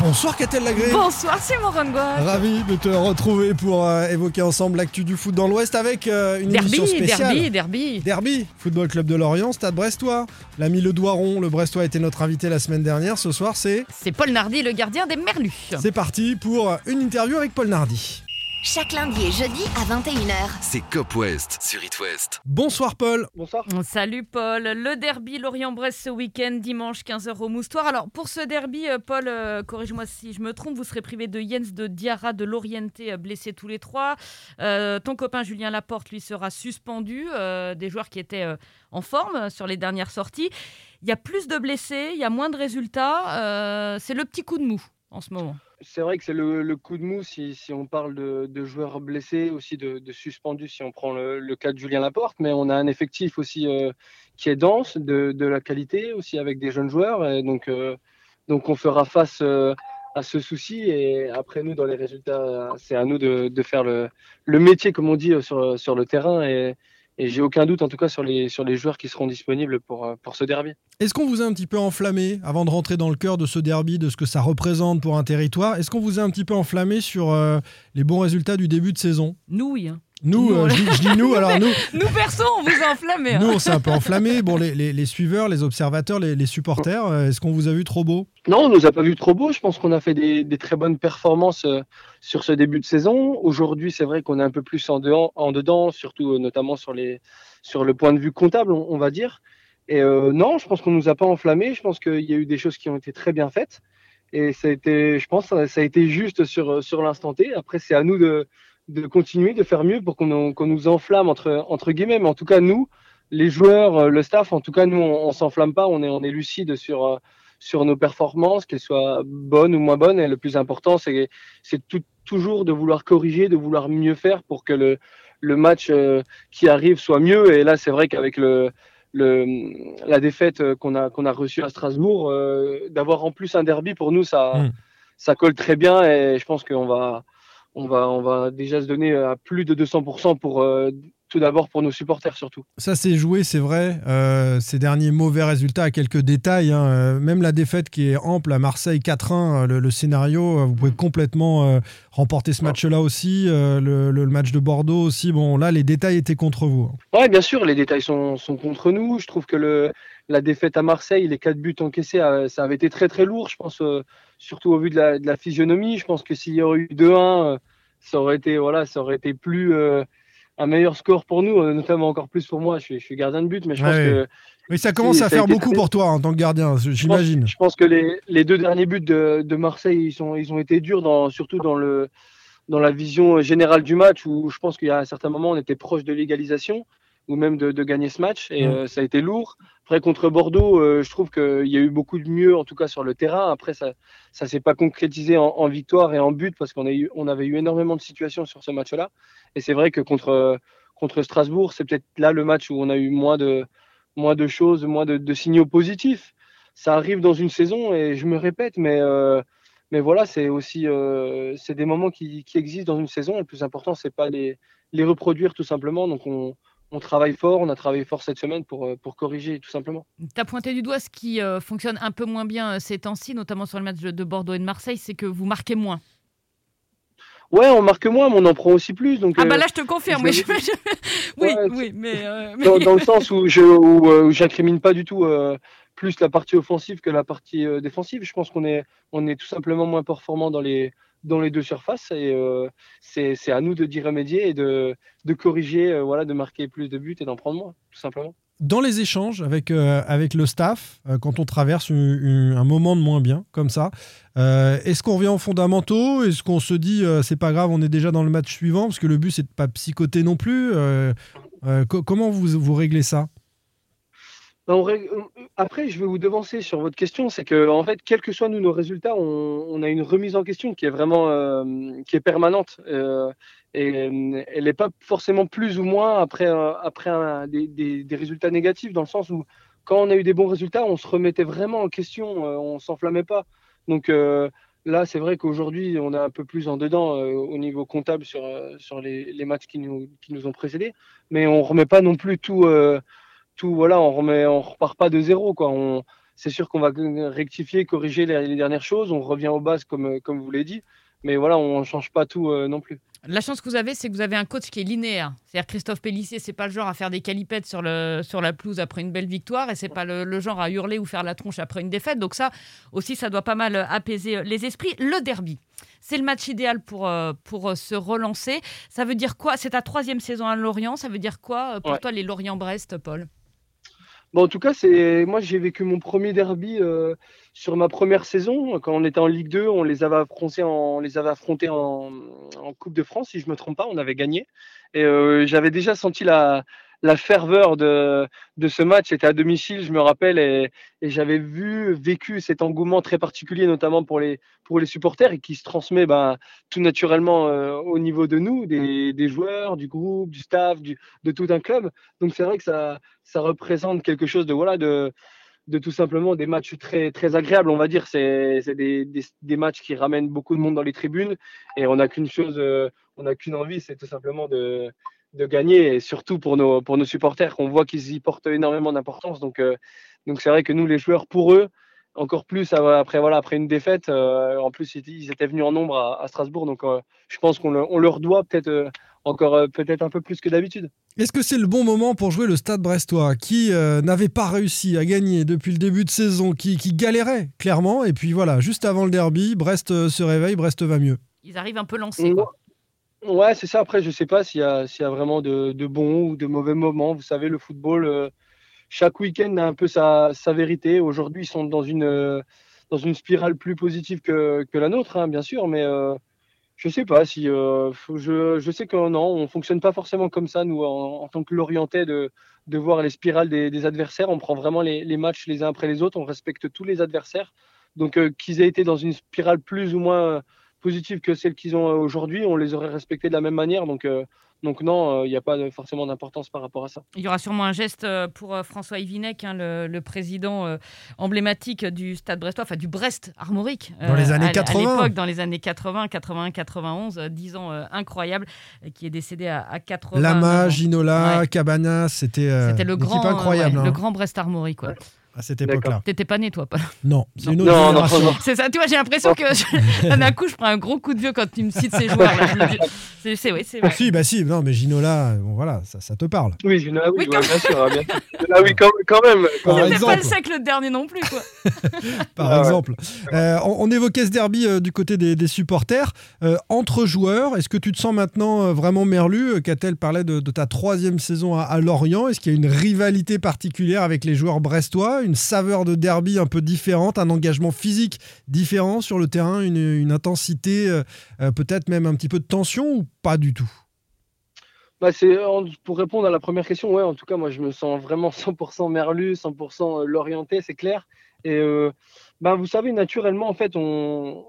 Bonsoir Catel Lagré. Bonsoir Simon Rongoat. Ravi de te retrouver pour euh, évoquer ensemble l'actu du foot dans l'Ouest avec euh, une Derby, émission spéciale. derby, derby. Derby, Football Club de Lorient, Stade Brestois. L'ami Le Doiron, le Brestois était notre invité la semaine dernière. Ce soir, c'est C'est Paul Nardi, le gardien des Merlus. c'est parti pour une interview avec Paul Nardi. Chaque lundi et jeudi à 21h. C'est Cop West sur It West. Bonsoir Paul. Bonsoir. Salut Paul. Le derby Lorient-Brest ce week-end, dimanche 15h au Moustoir. Alors pour ce derby, euh, Paul, euh, corrige-moi si je me trompe, vous serez privé de Jens, de Diarra, de Loriente, euh, blessés tous les trois. Euh, ton copain Julien Laporte, lui, sera suspendu. euh, des joueurs qui étaient euh, en forme sur les dernières sorties. Il y a plus de blessés, il y a moins de résultats. euh, c'est le petit coup de mou en ce moment. C'est vrai que c'est le, coup de mou si, on parle de, joueurs blessés, aussi de, suspendus si on prend le, cas de Julien Laporte, mais on a un effectif aussi euh, qui est dense, de, la qualité aussi avec des jeunes joueurs, donc, euh, donc on fera face euh, à ce souci et après nous dans les résultats, c'est à nous de, faire le, le métier comme on dit sur, sur le terrain et, et j'ai aucun doute en tout cas sur les, sur les joueurs qui seront disponibles pour, euh, pour ce derby. Est-ce qu'on vous a un petit peu enflammé avant de rentrer dans le cœur de ce derby, de ce que ça représente pour un territoire Est-ce qu'on vous a un petit peu enflammé sur euh, les bons résultats du début de saison? Nous, oui. hein. Nous, Nous, euh, je, dis- je dis nous, alors nous, Nous, perso, on vous a enflammé. hein. nous on s'est un peu enflammé. Bon, les, les- les suiveurs, les observateurs, les, les supporters, euh, est-ce qu'on vous a vu trop beau? Non, on nous a pas vu trop beau. Je pense qu'on a fait des, des très bonnes performances euh, sur ce début de saison. Aujourd'hui, c'est vrai qu'on est un peu plus en dedans, en dedans surtout euh, notamment sur, les, sur le point de vue comptable, on, on va dire. Et euh, non, je pense qu'on nous a pas enflammé. Je pense qu'il y a eu des choses qui ont été très bien faites. Et ça a été, je pense, ça a été juste sur, sur l'instant T. Après, c'est à nous de, de continuer, de faire mieux pour qu'on qu'on nous enflamme entre, entre guillemets. Mais en tout cas, nous, les joueurs, euh, le staff, en tout cas, nous, on, on s'enflamme pas. On est, on est lucide sur, euh, sur nos performances, qu'elles soient bonnes ou moins bonnes. Et le plus important, c'est toujours de vouloir corriger, de vouloir mieux faire pour que le, le match euh, qui arrive soit mieux. Et là, c'est vrai qu'avec le, le, la défaite qu'on a, qu'on a reçue à Strasbourg, euh, d'avoir en plus un derby, pour nous, ça, Mm. ça colle très bien. Et je pense qu'on va, on va, on va déjà se donner à plus de 200% pour, euh, tout d'abord pour nos supporters surtout. Ça s'est joué, c'est vrai. euh, ces derniers mauvais résultats à quelques détails. hein, euh, même la défaite qui est ample à Marseille 4-1, euh, le, le scénario, euh, vous pouvez complètement euh, remporter ce match-là aussi. euh, le, match de Bordeaux aussi. Bon, là, les détails étaient contre vous. hein. Ouais, bien sûr, les détails sont, sont contre nous. Je trouve que le, la défaite à Marseille, les quatre buts encaissés, euh, ça avait été très très lourd. Je pense, euh, surtout au vu de la, de la physionomie. Je pense que s'il y aurait eu 2-1, euh, ça aurait été voilà, ça aurait été plus euh, un meilleur score pour nous, euh, notamment encore plus pour moi. Je suis, je suis gardien de but, mais je pense Ouais, que Oui, ça commence à ça faire beaucoup très- pour toi en tant que gardien, j'imagine. Je pense que les, les deux derniers buts de, de Marseille, ils, sont, ils ont été durs, dans, surtout dans, le, dans la vision générale du match, où je pense qu'il y a un certain moment, on était proche de l'égalisation, ou même de, de gagner ce match, et euh, ça a été lourd. Après, contre Bordeaux, euh, je trouve qu'il y a eu beaucoup de mieux, en tout cas sur le terrain. Après, ça ne s'est pas concrétisé en, victoire et en but, parce qu'on avait eu énormément de situations sur ce match-là. Et c'est vrai que contre, contre Strasbourg, c'est peut-être là le match où on a eu moins de, moins de choses, moins de, signaux positifs ça arrive dans une saison et je me répète, mais, euh, mais voilà, c'est aussi euh, des moments qui, qui existent dans une saison. Le plus important, c'est pas les, les reproduire tout simplement. Donc on, on travaille fort, on a travaillé fort cette semaine pour, euh, pour corriger tout simplement. Tu as pointé du doigt ce qui euh, fonctionne un peu moins bien euh, ces temps-ci, notamment sur le match de, de Bordeaux et de Marseille, c'est que vous marquez moins. Ouais, on marque moins, mais on en prend aussi plus. Donc, Ah bah là, je te confirme. je oui, je- oui, Ouais, oui, mais... euh, mais- dans, dans le sens où je où, où j'incrimine pas du tout euh, plus la partie offensive que la partie euh, défensive. Je pense qu'on est on est tout simplement moins performant dans les dans les deux surfaces et euh, c'est à nous de d'y remédier et de de corriger euh, voilà de marquer plus de buts et d'en prendre moins tout simplement. Dans les échanges avec, avec le staff, quand on traverse un moment de moins bien, comme ça, est-ce qu'on revient aux fondamentaux? Est-ce qu'on se dit, c'est pas grave, on est déjà dans le match suivant Parce que le but, c'est de pas psychoter non plus. co- comment vous, vous réglez ça? Règle- Après, je vais vous devancer sur votre question, c'est que en fait, quels que soient nos résultats, on, a une remise en question qui est vraiment euh, qui est permanente euh, et euh, elle n'est pas forcément plus ou moins après après des, résultats négatifs dans le sens où quand on a eu des bons résultats, on se remettait vraiment en question, euh, on s'enflammait pas. Donc euh, Là, c'est vrai qu'aujourd'hui, on est un peu plus en dedans euh, au niveau comptable sur, euh, sur les, les, matchs qui nous, qui nous ont précédés. Mais on remet pas non plus tout. Euh, tout voilà, on remet, on repart pas de zéro. Quoi. On, c'est sûr qu'on va rectifier, corriger les, les, dernières choses. On revient aux bases, comme, comme vous l'avez dit. Mais voilà, on ne change pas tout non plus. La chance que vous avez, c'est que vous avez un coach qui est linéaire. C'est-à-dire Christophe Pellissier, c'est pas le genre à faire des calipettes sur, le, sur la pelouse après une belle victoire et c'est pas le, le, genre à hurler ou faire la tronche après une défaite. Donc ça aussi, ça doit pas mal apaiser les esprits. Le derby, c'est le match idéal pour, pour se relancer. Ça veut dire quoi? C'est ta troisième saison à Lorient. Ça veut dire quoi pour ouais. toi les Lorient-Brest, Paul? Bon, en tout cas, c'est moi j'ai vécu mon premier derby euh, sur ma première saison quand on était en Ligue 2. On les avait affrontés en, les avait affrontés en, Coupe de France, si je me trompe pas, on avait gagné. Et euh, j'avais déjà senti la, la ferveur de, ce match. C'était à domicile, je me rappelle, et, j'avais vu, vécu cet engouement très particulier, notamment pour les, supporters, et qui se transmet ben, tout naturellement euh, au niveau de nous, des, joueurs, du groupe, du staff, de tout un club. Donc c'est vrai que ça, représente quelque chose de voilà de tout simplement des matchs très très agréables on va dire c'est des, des, des, matchs qui ramènent beaucoup de monde dans les tribunes et on n'a qu'une chose euh, on n'a qu'une envie c'est tout simplement de de gagner et surtout pour nos, pour nos supporters qu'on voit qu'ils y portent énormément d'importance. Donc, euh, donc c'est vrai que nous, les joueurs, pour eux, encore plus après, voilà, après une défaite, euh, en plus ils étaient venus en nombre à, à Strasbourg, donc euh, je pense qu'on le, on leur doit peut-être euh, encore peut-être un peu plus que d'habitude. Est-ce que c'est le bon moment pour jouer le Stade Brestois qui n'avait pas réussi à gagner depuis le début de saison, qui, qui galérait clairement, et puis voilà, juste avant le derby, Brest se réveille, Brest va mieux. Ils arrivent un peu lancés. Quoi. Ouais, c'est ça. Après, je sais pas s'il y, a vraiment de, bons ou de mauvais moments. Vous savez, le football, euh, chaque week-end a un peu sa, vérité. Aujourd'hui, ils sont dans une, euh, spirale plus positive que, la nôtre, hein, bien sûr. Mais euh, je sais pas si. Euh, je, sais que non, on fonctionne pas forcément comme ça, nous, en, tant que l'orienté, de, voir les spirales des, adversaires. On prend vraiment les, les, matchs les uns après les autres. On respecte tous les adversaires. Donc, qu'ils aient été dans une spirale plus ou moins positives que celles qu'ils ont aujourd'hui, on les aurait respectées de la même manière. Donc, euh, donc non, il n'y a pas de, forcément d'importance par rapport à ça. Il y aura sûrement un geste pour François Ivinec, hein, le, le, président euh, emblématique du Stade Brestois, enfin du Brest Armorique. Dans les années à, 80. À l'époque, dans les années 80, 81, 91, 10 ans euh, incroyables, qui est décédé à, à 80 Lama, Ginola, ouais. Cabanas, c'était le grand, incroyable. Ouais, hein. Le grand Brest Armorique. Ouais à cette époque-là. T'étais pas né, toi, pas Non, c'est une autre non, génération. Non, non, c'est ça, tu vois, j'ai l'impression que d'un coup, je prends un gros coup de vieux quand tu me cites ces joueurs. C'est oui, c'est vrai. Si, bah si, non, mais Ginola, bon, voilà, ça, ça te parle. Oui, Ginola, oui, oui ouais, bien sûr. Bien sûr. Ah oui, quand, quand même. Quand même. pas le siècle dernier non plus, quoi. Par ah, exemple. Ouais. Euh, on, on, évoquait ce derby euh, du côté des, des supporters. Euh, entre joueurs, est-ce que tu te sens maintenant euh, vraiment merlu Catel parlait de, de, ta troisième saison à, à Lorient. Est-ce qu'il y a une rivalité particulière avec les joueurs brestois? Une saveur de derby un peu différente, un engagement physique différent sur le terrain, une, intensité, euh, peut-être même un petit peu de tension ou pas du tout? Bah c'est pour répondre à la première question, ouais, en tout cas, moi, je me sens vraiment 100% merlu, 100% l'orienté, c'est clair. Et euh, bah, vous savez, naturellement, en fait, on,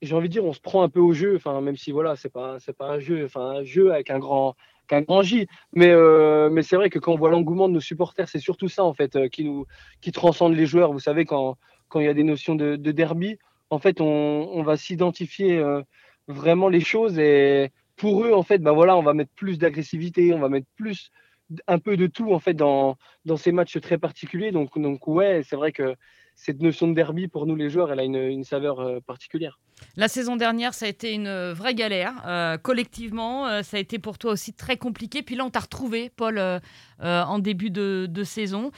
j'ai envie de dire, on se prend un peu au jeu. Enfin, même si voilà, c'est pas, pas un jeu, enfin, un jeu avec un grand, qu'un grand J. Mais, euh, mais c'est vrai que quand on voit l'engouement de nos supporters, c'est surtout ça en fait euh, qui nous, qui transcende les joueurs. Vous savez, quand, quand il y a des notions de, de derby, en fait, on, on va s'identifier euh, vraiment les choses et pour eux, en fait, bah voilà, on va mettre plus d'agressivité, on va mettre plus un peu de tout en fait dans, dans ces matchs très particuliers. Donc, donc ouais, c'est vrai que cette notion de derby pour nous les joueurs, elle a une, saveur euh, particulière. La saison dernière, ça a été une vraie galère. Euh, collectivement, euh, ça a été pour toi aussi très compliqué. Puis là, on t'a retrouvé, Paul, en début de, saison.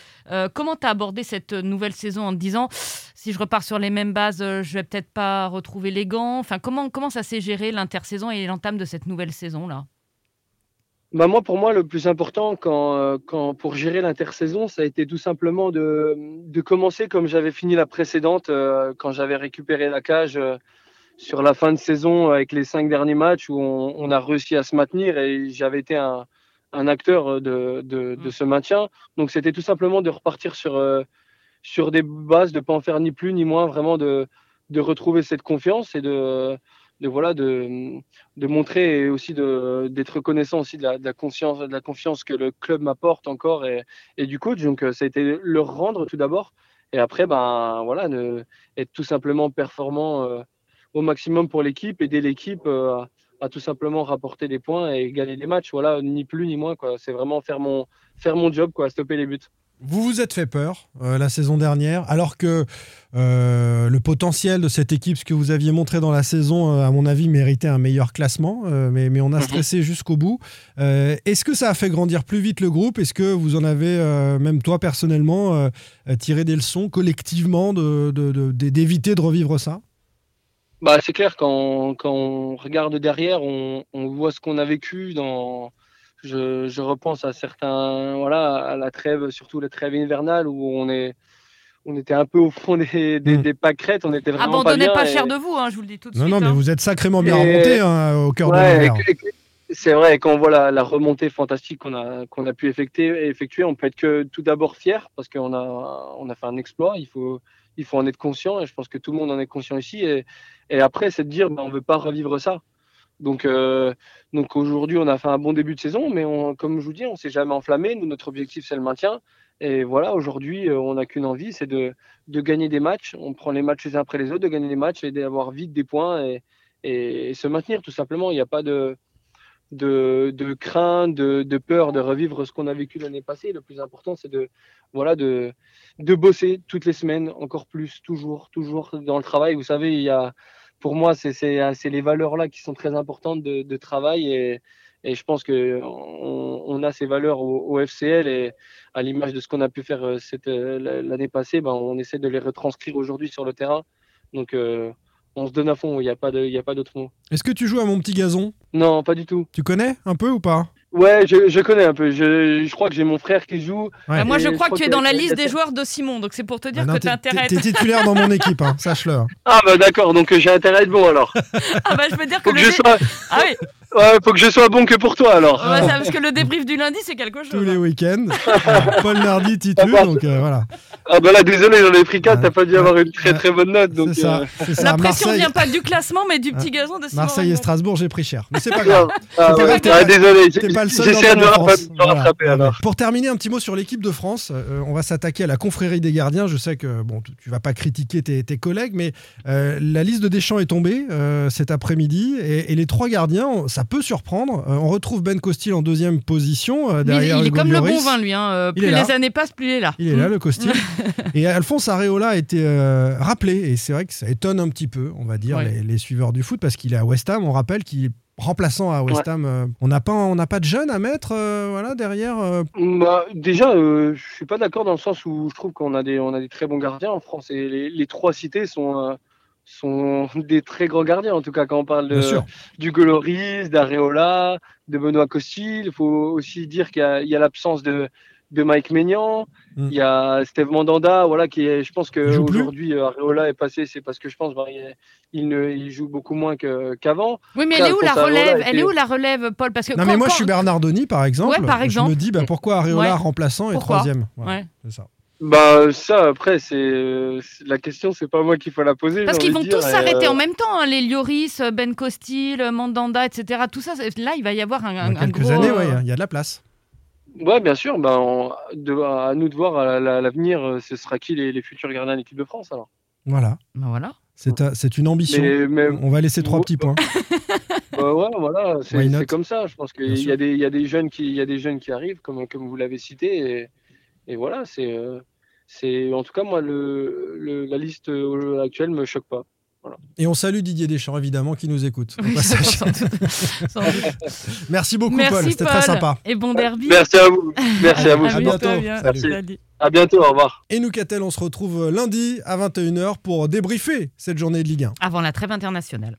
comment tu as abordé cette nouvelle saison en te disant, si je repars sur les mêmes bases, je vais peut-être pas retrouver les gants? Enfin, comment, comment ça s'est géré l'intersaison et l'entame de cette nouvelle saison-là? Bah moi, pour moi, le plus important quand, quand, pour gérer l'intersaison, ça a été tout simplement de, de commencer comme j'avais fini la précédente, quand j'avais récupéré la cage sur la fin de saison avec les cinq derniers matchs où on, on a réussi à se maintenir et j'avais été un, un, acteur de, de, de, ce maintien. Donc c'était tout simplement de repartir sur, euh, sur des bases, de ne pas en faire ni plus ni moins, vraiment de, de retrouver cette confiance et de, de voilà de, de montrer et aussi d'être reconnaissant aussi de la, conscience, de la confiance que le club m'apporte encore et, et, du coach. Donc ça a été leur rendre tout d'abord et après ben voilà être tout simplement performant. Euh, au maximum pour l'équipe, aider l'équipe euh, à, à tout simplement rapporter des points et gagner des matchs. Voilà, ni plus ni moins. quoi. C'est vraiment faire mon, faire mon job, quoi, stopper les buts. Vous vous êtes fait peur euh, la saison dernière, alors que euh, le potentiel de cette équipe, ce que vous aviez montré dans la saison, euh, à mon avis, méritait un meilleur classement, mais, mais on a Mhm. stressé jusqu'au bout. Est-ce que ça a fait grandir plus vite le groupe? Est-ce que vous en avez, même toi personnellement, tiré des leçons collectivement de- de- de- de- d'éviter de, revivre ça? Bah, c'est clair, quand, quand on regarde derrière, on, on voit ce qu'on a vécu dans. Je, je repense à certains, voilà, à la trêve, surtout la trêve hivernale où on est, on était un peu au fond des, des, Mm. des pâquerettes, on était vraiment Abandonnez pas pas, cher et- de vous, hein, je vous le dis tout de Non, suite. non, mais hein. vous êtes sacrément bien Et- remonté hein, au cœur de Ouais, et que- c'est vrai, quand on voit la, la remontée fantastique qu'on a, qu'on a pu effectuer, effectuer, on peut être que tout d'abord fier parce qu'on a, on a fait un exploit. Il faut, il faut en être conscient et je pense que tout le monde en est conscient ici. Et, et après, c'est de dire, ben, on veut pas revivre ça. Donc, euh, donc aujourd'hui, on a fait un bon début de saison, mais comme je vous dis, on s'est jamais enflammé. Nous, notre objectif, c'est le maintien. Et voilà, aujourd'hui, euh, on n'a qu'une envie, c'est de, de gagner des matchs. On prend les matchs les uns après les autres, de gagner des matchs et d'avoir vite des points et, et, et se maintenir tout simplement. Il n'y a pas de, de, de crainte, de, de peur de revivre ce qu'on a vécu l'année passée. Le plus important, c'est de, voilà, de, de bosser toutes les semaines, encore plus, toujours, toujours dans le travail. Vous savez, il y a, pour moi, c'est c'est les valeurs-là qui sont très importantes de, de travail et, et je pense que on, on a ces valeurs au, au FCL et à l'image de ce qu'on a pu faire euh, euh, l'année passée, ben, on essaie de les retranscrire aujourd'hui sur le terrain. Donc, euh, on se donne à fond, il n'y a pas d'autre mot. Est-ce que tu joues à mon petit gazon? Non, pas du tout. Tu connais un peu ou pas? Ouais, je, je connais un peu. Je, je crois que j'ai mon frère qui joue. Ouais. Ah, moi, je crois je que tu es dans la liste des joueurs de Simon, donc c'est pour te dire Ah non, que tu intérêt à T'es titulaire dans mon équipe, hein, sache-le. Ah bah d'accord, donc euh, j'ai intérêt à être bon alors. Ah bah, je peux dire que le sois, Ah oui, ouais, faut que je sois bon que pour toi alors. Ça, parce que le débrief du lundi, c'est quelque Tous chose. les hein. week-ends. Paul Nardi titule, Ah bah, donc euh, voilà. Ah bah là, désolé, j'en ai pris 4, Ah, t'as pas dû avoir une très très bonne note. Donc, ça. euh, ça. La pression Marseille, vient pas du classement, mais du petit gazon de Simon. Marseille et. Strasbourg, j'ai pris cher. Mais c'est pas grave. Ah, ouais, pas- ah, désolé, T'es pas le seul j'essaie de rattraper, Voilà. alors. Pour terminer un petit mot sur l'équipe de France, euh, on va s'attaquer à la confrérie des gardiens. Je sais que bon, tu, vas pas critiquer tes, tes collègues, mais euh, la liste de Deschamps est tombée euh, cet après-midi et, et les trois gardiens, on- ça peut surprendre. Euh, on retrouve Ben Costil en deuxième position euh, il, derrière il est comme le bon vin, lui. hein. Euh, Plus là. les années passent, plus il est là. Il est là, Mm. le Costil. et Alphonse Areola a été euh, rappelé. Et c'est vrai que ça étonne un petit peu, on va dire, Ouais. les, les suiveurs du foot, parce qu'il est à West Ham. On rappelle qu'il est remplaçant à West Ham. Euh, on n'a pas, on n'a pas de jeunes à mettre euh, voilà, derrière. euh, Bah, déjà, euh, je suis pas d'accord dans le sens où je trouve qu'on a des, on a des très bons gardiens en France et les, les trois cités sont, euh, sont des très grands gardiens. En tout cas, quand on parle de, du Goloris, d'Areola, de Benoît Costil, il faut aussi dire qu'il y a, l'absence de, de Mike Maignan, Mm. il y a Steve Mandanda, voilà, qui est, je pense qu'aujourd'hui, Areola est passé, c'est parce que je pense bah, il, il ne, il joue beaucoup moins que- qu'avant. Oui, mais elle est où la relève? Était- Elle est où la relève, Paul? Parce que Non, quand- mais moi, quand- je suis Bernardoni, par exemple. Ouais, par exemple. Je me dis, bah, pourquoi Areola Ouais. remplaçant et Pourquoi? troisième? Voilà, Ouais. c'est ça. Bah ça après c'est euh, la question c'est pas moi qu'il faut la poser. Parce qu'ils vont tous s'arrêter euh, en même temps, hein, les Lloris, Ben Costil, Mandanda, etc. Tout ça, là, il va y avoir un, un- Dans un quelques gros, années, euh, ouais, il y a- de la place. Ouais bien sûr, bah, on- de- à nous de voir à la- l'avenir, euh, ce sera qui les, les futurs gardiens de l'équipe de France alors. Voilà. Ben voilà. C'est un- c'est une ambition. Mais, mais On va laisser trois petits points. euh, ouais voilà, c'est comme ça. Je pense qu'il y a des il y a des jeunes qui il y a des jeunes qui arrivent comme comme vous l'avez cité et, et voilà c'est euh, c'est en tout cas moi le, le- la liste euh, actuelle me choque pas. Et on salue Didier Deschamps, évidemment, qui nous écoute. au Oui, passage. sans doute. Sans doute. Merci beaucoup, Merci, Paul. C'était très sympa. Et bon derby. Merci à vous. Merci à vous. À Amuse-toi bientôt. bien. Salut. Salut. À bientôt. Au revoir. Et nous, Catel, on se retrouve lundi à 21h pour débriefer cette journée de Ligue 1. Avant la trêve internationale.